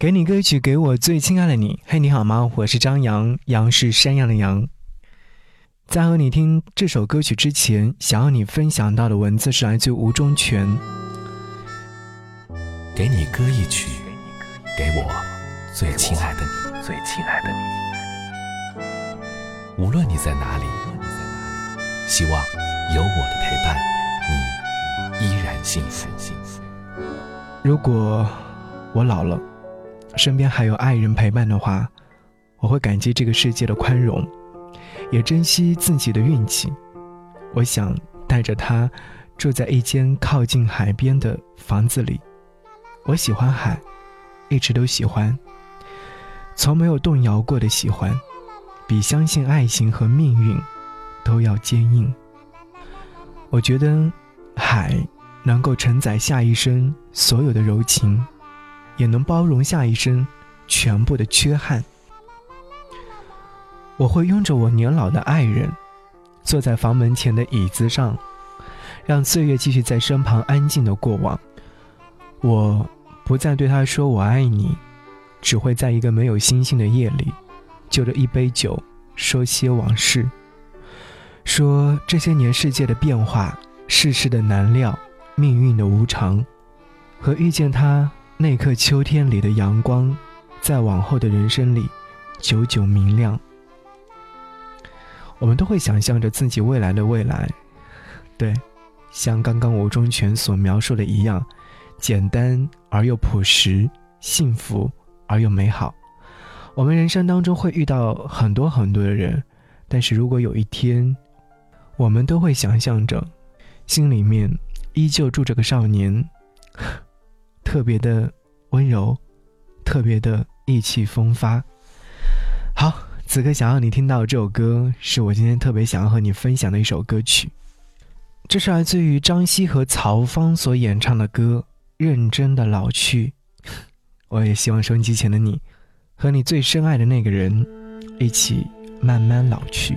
给你歌曲，给我最亲爱的你。嘿，你好吗？我是张扬，杨是山羊的羊。在和你听这首歌曲之前，想要你分享到的文字是来自吴忠全。给你歌一曲，给我最亲爱的你，最亲爱的你。无论你在哪里，希望有我的陪伴，你依然幸福。如果我老了。身边还有爱人陪伴的话，我会感激这个世界的宽容，也珍惜自己的运气。我想带着他住在一间靠近海边的房子里。我喜欢海，一直都喜欢，从没有动摇过的喜欢，比相信爱情和命运都要坚硬。我觉得海能够承载下一生所有的柔情。也能包容下一生全部的缺憾。我会拥着我年老的爱人，坐在房门前的椅子上，让岁月继续在身旁安静的过往。我不再对他说我爱你，只会在一个没有星星的夜里，就着一杯酒说些往事，说这些年世界的变化、世事的难料、命运的无常，和遇见他。那刻秋天里的阳光，在往后的人生里，久久明亮。我们都会想象着自己未来的未来，对，像刚刚吴忠全所描述的一样，简单而又朴实，幸福而又美好。我们人生当中会遇到很多很多的人，但是如果有一天，我们都会想象着，心里面依旧住着个少年。特别的温柔，特别的意气风发。好，此刻想要你听到这首歌，是我今天特别想要和你分享的一首歌曲。这是来自于张希和曹芳所演唱的歌《认真的老去》。我也希望收音机前的你，和你最深爱的那个人，一起慢慢老去。